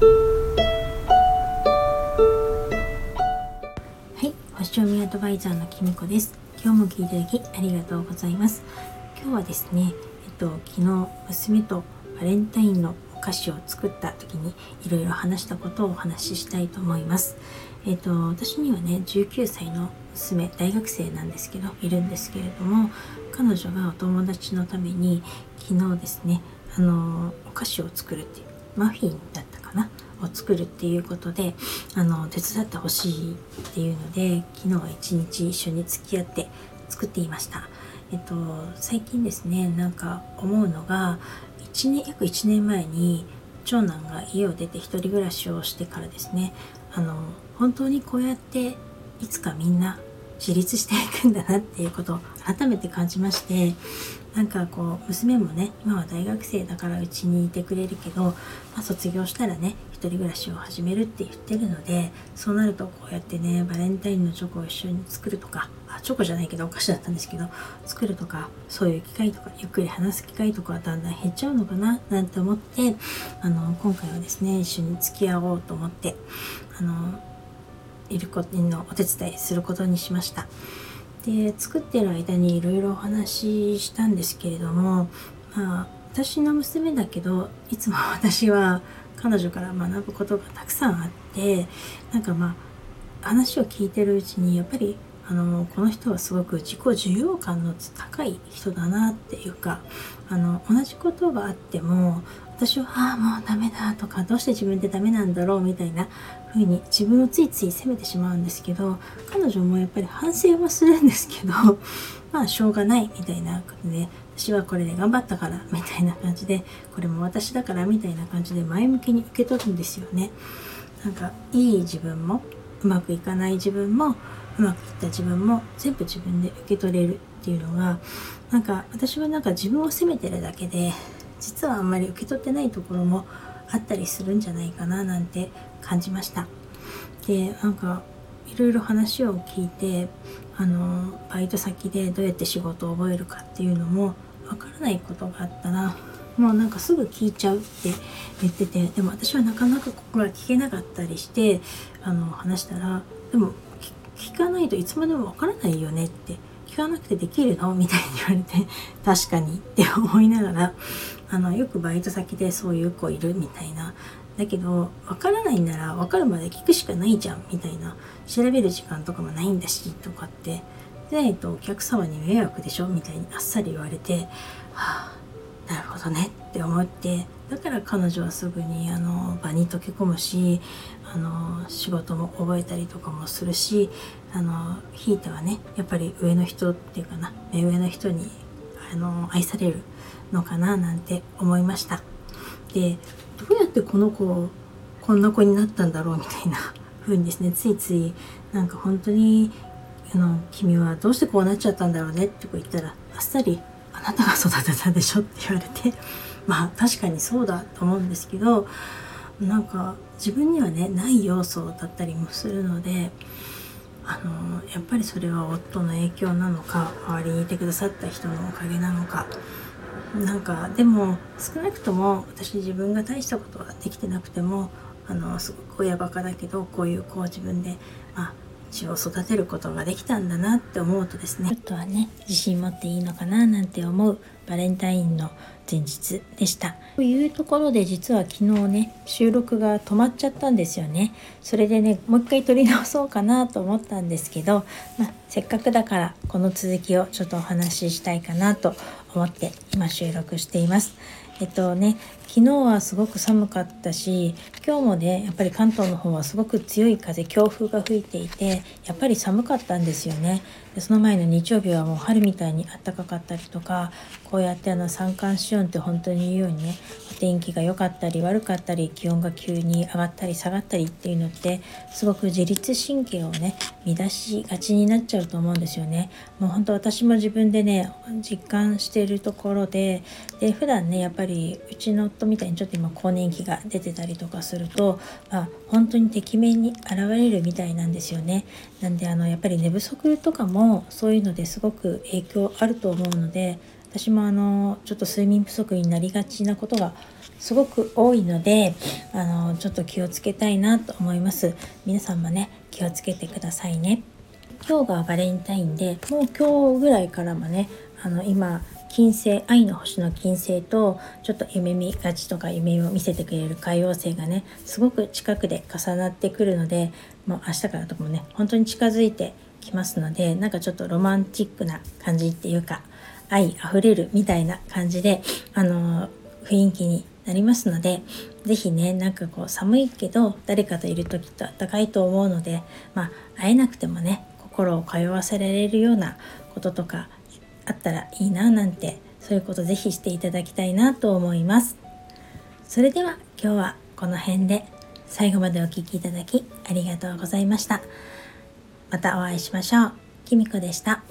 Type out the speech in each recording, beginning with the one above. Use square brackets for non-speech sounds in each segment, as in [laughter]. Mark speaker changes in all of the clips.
Speaker 1: はい星読みアドバイザーのきみこです。今日も聞いていただきありがとうございます。今日はですねえっと昨日娘とバレンタインのお菓子を作った時にいろいろ話したことをお話ししたいと思います。えっと私にはね19歳の娘大学生なんですけどいるんですけれども彼女がお友達のために昨日ですねあのお菓子を作るっていうマフィンだったかな？を作るっていうことであの手伝ってほしいっていうので昨日は一日一緒に付き合って作っていました。えっと、最近ですねなんか思うのが1年約1年前に長男が家を出て1人暮らしをしてからですねあの本当にこうやっていつかみんな自立していくんだなっていうことを改めて感じましてなんかこう娘もね今は大学生だからうちにいてくれるけど、まあ、卒業したらね一人暮らしを始めるって言ってるのでそうなるとこうやってねバレンタインのチョコを一緒に作るとかあチョコじゃないけどお菓子だったんですけど作るとかそういう機会とかゆっくり話す機会とかはだんだん減っちゃうのかななんて思ってあの今回はですね一緒に付き合おうと思ってあのいることのお手伝いすることにしました。で作ってる間にいろいろお話ししたんですけれどもまあ私の娘だけどいつも私は彼女から学ぶことがたくさんあってなんかまあ話を聞いてるうちにやっぱりあのこの人はすごく自己需要感の高い人だなっていうかあの同じことがあっても私は「ああもうダメだ」とか「どうして自分ってダメなんだろう」みたいな風に自分をついつい責めてしまうんですけど彼女もやっぱり反省はするんですけど [laughs] まあしょうがないみたいなことで私はこれで頑張ったからみたいな感じでこれも私だからみたいな感じで前向きに受け取るんですよね。なんかいい自分もうまくいかない自分もうまくいった自分も全部自分で受け取れるっていうのがなんか私はなんか自分を責めてるだけで実はあんまり受け取ってないところもあったりするんじゃないかななんて感じました。でなんかいろいろ話を聞いてあのバイト先でどうやって仕事を覚えるかっていうのもわからないことがあったらもうなんかすぐ聞いちゃうって言っててでも私はなかなかここが聞けなかったりしてあの話したらでも聞かないといつまでもわからないよねって聞かなくてできるの？みたいに言われて [laughs] 確かにって思いながらあのよくバイト先でそういう子いるみたいな。だけど分からないなら分かるまで聞くしかないじゃんみたいな。調べる時間とかもないんだしとかって。でえっとお客様に迷惑でしょ？みたいにあっさり言われてはあなるほどねって思ってだから彼女はすぐにあの場に溶け込むしあの仕事も覚えたりとかもするしあのひいてはねやっぱり上の人っていうかな目上の人にあの愛されるのかななんて思いました。でどうやってこの子こんな子になったんだろうみたいな [laughs] 風にですねついついなんか本当にあの君はどうしてこうなっちゃったんだろうねってこう言ったらあっさりあなたが育てたでしょ？って言われて。まあ確かにそうだと思うんですけどなんか自分にはねない要素だったりもするのであのやっぱりそれは夫の影響なのか周りにいてくださった人のおかげなのか。なんかでも少なくとも私自分が大したことはできてなくてもあのすごく親バカだけどこういう子を自分で、まあ、血を育てることができたんだなって思うとですねちょっとはね自信持っていいのかななんて思うバレンタインの前日でした。というところで実は昨日ね収録が止まっちゃったんですよね。それでねもう一回撮り直そうかなと思ったんですけど、まあ、せっかくだからこの続きをちょっとお話ししたいかなと思って今収録しています。えっとね昨日はすごく寒かったし今日もねやっぱり関東の方はすごく強い風強風が吹いていてやっぱり寒かったんですよね。でその前の日曜日はもう春みたいに暖かかったりとかこうやってあの三寒四温って本当に言うようにねお天気が良かったり悪かったり気温が急に上がったり下がったりっていうのってすごく自律神経をね乱しがちになっちゃうと思うんですよね。もう本当私も自分でね実感しているところでで普段ねやっぱりうちの夫みたいにちょっと今更年期が出てたりとかすると、まあ、本当にてきめんに現れるみたいなんですよね。なんであのやっぱり寝不足とかもそういうのですごく影響あると思うので私もあのちょっと睡眠不足になりがちなことがすごく多いのであのちょっと気をつけたいなと思います。皆さんもね気をつけてくださいね。今日がバレンタインでもう今日ぐらいからもねあの今金星愛の星の金星とちょっと夢見がちとか夢を見せてくれる海王星がねすごく近くで重なってくるのでもう明日からとかもね本当に近づいてきますのでなんかちょっとロマンチックな感じっていうか愛あふれるみたいな感じであの雰囲気になりますので是非ねなんかこう寒いけど誰かといる時と暖かいと思うのでまあ会えなくてもね心を通わせられるようなこととかあったらいいななんてそういうこと是非していただきたいなと思います。それでは今日はこの辺で最後までお聴きいただきありがとうございました。またお会いしましょう。きみこでした。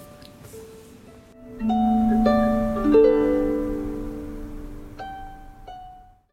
Speaker 1: thank you